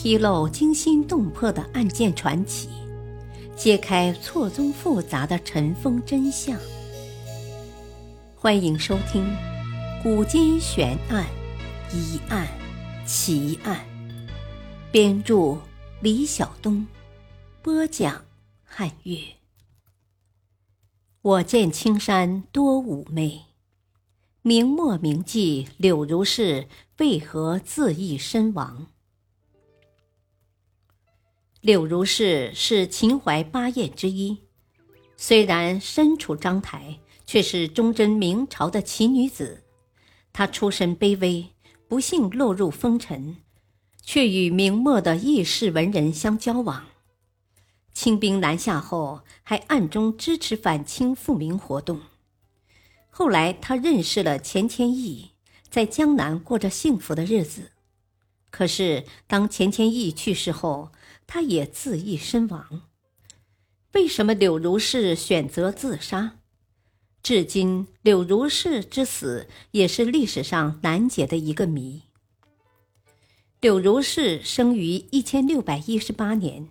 披露惊心动魄的案件传奇，揭开错综复杂的尘封真相。欢迎收听《古今悬案、疑案、奇案》，编著李晓东，播讲汉月。我见青山多妩媚，明末名妓柳如是为何自缢身亡？柳如是是秦淮八艳之一，虽然身处章台，却是忠贞明朝的奇女子。她出身卑微，不幸落入风尘，却与明末的异世文人相交往。清兵南下后，还暗中支持反清复明活动。后来，他认识了钱谦益，在江南过着幸福的日子。可是，当钱谦益去世后，他也自缢身亡。为什么柳如是选择自杀？至今，柳如是之死也是历史上难解的一个谜。柳如是生于一千六百一十八年，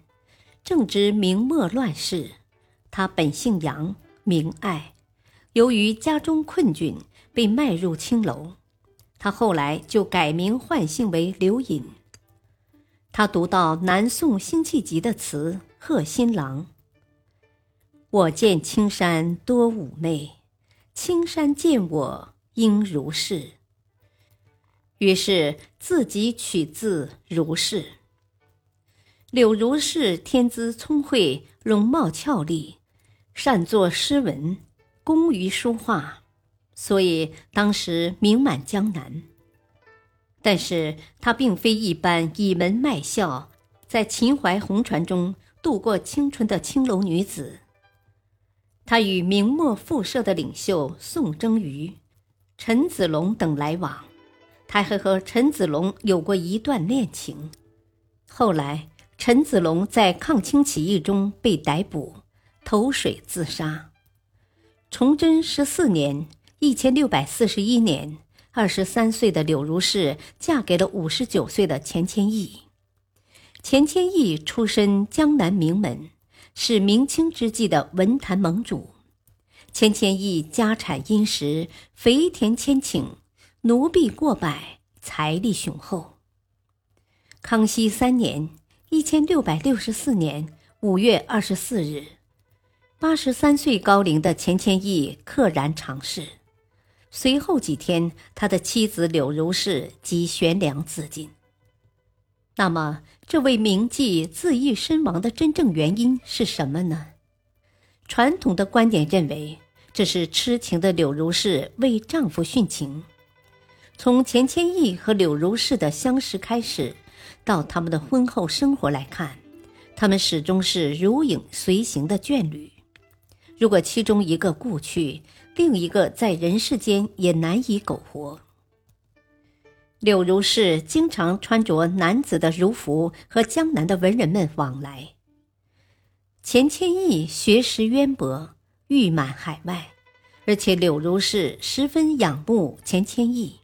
正值明末乱世。他本姓杨，名爱。由于家中困窘，被卖入青楼。他后来就改名换姓为刘隐。他读到南宋辛弃疾的词《贺新郎》：“我见青山多妩媚，青山见我应如是。”于是自己取字如是。柳如是天资聪慧，容貌俏丽，善作诗文，工于书画，所以当时名满江南。但是她并非一般倚门卖笑，在秦淮红船中度过青春的青楼女子。她与明末复社的领袖宋征舆、陈子龙等来往，她还和陈子龙有过一段恋情。后来，陈子龙在抗清起义中被逮捕，投水自杀。崇祯十四年（一千六百四十一年）。二十三岁的柳如是嫁给了五十九岁的钱谦益。钱谦益出身江南名门，是明清之际的文坛盟主。钱谦益家产殷实，肥田千顷，奴婢过百，财力雄厚。康熙三年（一千六百六十四年）五月二十四日，八十三岁高龄的钱谦益溘然长逝。随后几天，他的妻子柳如是即悬梁自尽。那么，这位名妓自缢身亡的真正原因是什么呢？传统的观点认为，这是痴情的柳如是为丈夫殉情。从钱谦益和柳如是的相识开始，到他们的婚后生活来看，他们始终是如影随形的眷侣。如果其中一个故去，另一个在人世间也难以苟活。柳如是经常穿着男子的儒服和江南的文人们往来。钱谦益学识渊博，誉满海外，而且柳如是十分仰慕钱谦益，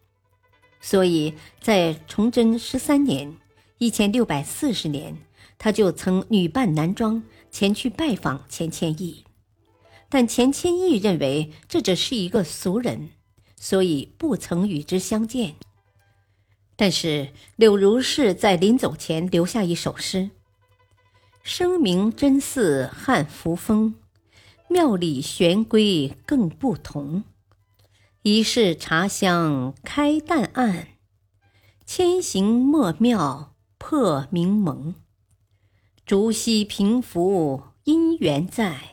所以在崇祯十三年（一千六百四十年），他就曾女扮男装前去拜访钱谦益。但钱谦益认为这只是一个俗人，所以不曾与之相见。但是柳如是在临走前留下一首诗：“声名真似汉服风，庙里玄龟更不同。一世茶香开淡暗，千行莫庙破明蒙。竹溪平伏姻缘在。”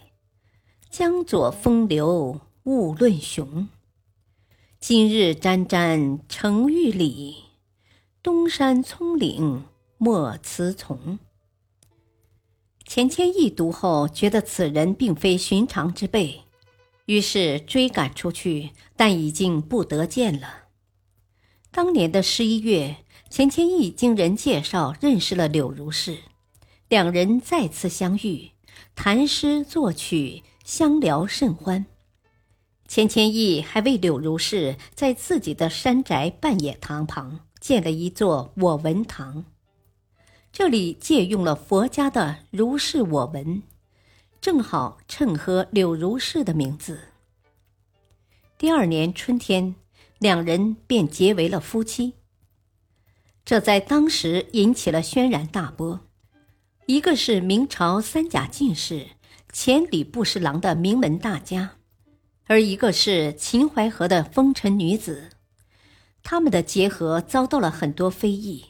江左风流勿论雄，今日沾沾成玉里，东山葱岭莫辞从。钱谦益读后觉得此人并非寻常之辈，于是追赶出去，但已经不得见了。当年的十一月，钱谦益经人介绍认识了柳如是，两人再次相遇，谈诗作曲。相聊甚欢，钱谦益还为柳如是在自己的山宅半野堂旁建了一座我闻堂。这里借用了佛家的“如是我闻”，正好衬合柳如是的名字。第二年春天，两人便结为了夫妻。这在当时引起了轩然大波。一个是明朝三甲进士、前礼部侍郎的名门大家，而一个是秦淮河的风尘女子。他们的结合遭到了很多非议，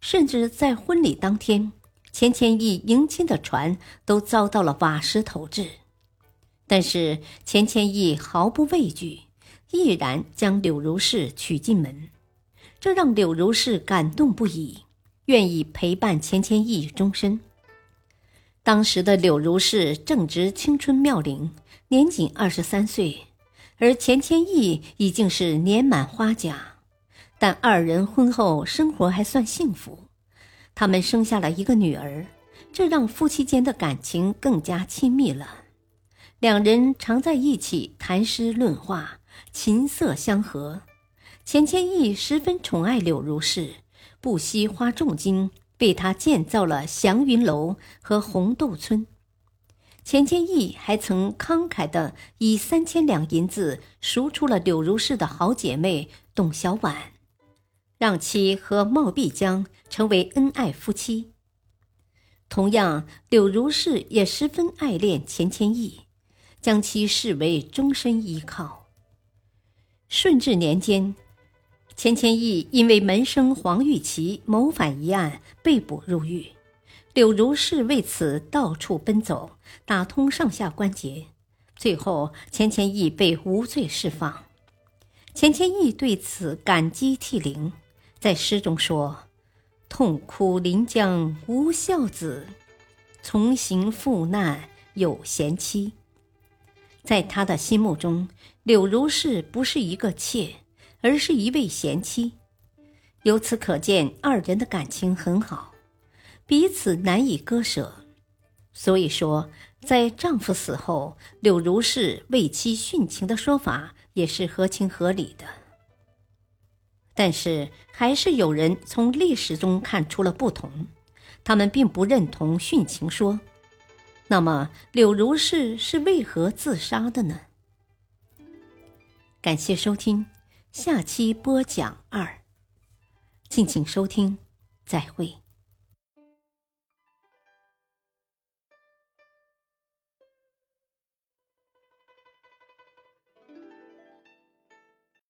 甚至在婚礼当天，钱谦益迎亲的船都遭到了瓦石投掷。但是钱谦益毫不畏惧。毅然将柳如是娶进门，这让柳如是感动不已，愿意陪伴钱谦益终身。当时的柳如是正值青春妙龄，年仅二十三岁，而钱谦益已经是年满花甲，但二人婚后生活还算幸福，他们生下了一个女儿，这让夫妻间的感情更加亲密了。两人常在一起谈诗论画。琴瑟相和，钱谦益十分宠爱柳如是，不惜花重金为他建造了祥云楼和红豆村。钱谦益还曾慷慨地以三千两银子赎出了柳如是的好姐妹董小宛，让其和冒辟疆成为恩爱夫妻。同样，柳如是也十分爱恋钱谦益，将其视为终身依靠。顺治年间，钱谦益因为门生黄玉琪谋反一案被捕入狱，柳如是为此到处奔走，打通上下关节，最后钱谦益被无罪释放。钱谦益对此感激涕零，在诗中说：“痛哭临江无孝子，从行赴难有贤妻。”在他的心目中，柳如是不是一个妾，而是一位贤妻。由此可见，二人的感情很好，彼此难以割舍。所以说，在丈夫死后，柳如是为妻殉情的说法也是合情合理的。但是，还是有人从历史中看出了不同，他们并不认同殉情说。那么，柳如是是为何自杀的呢？感谢收听，下期播讲二，敬请收听，再会。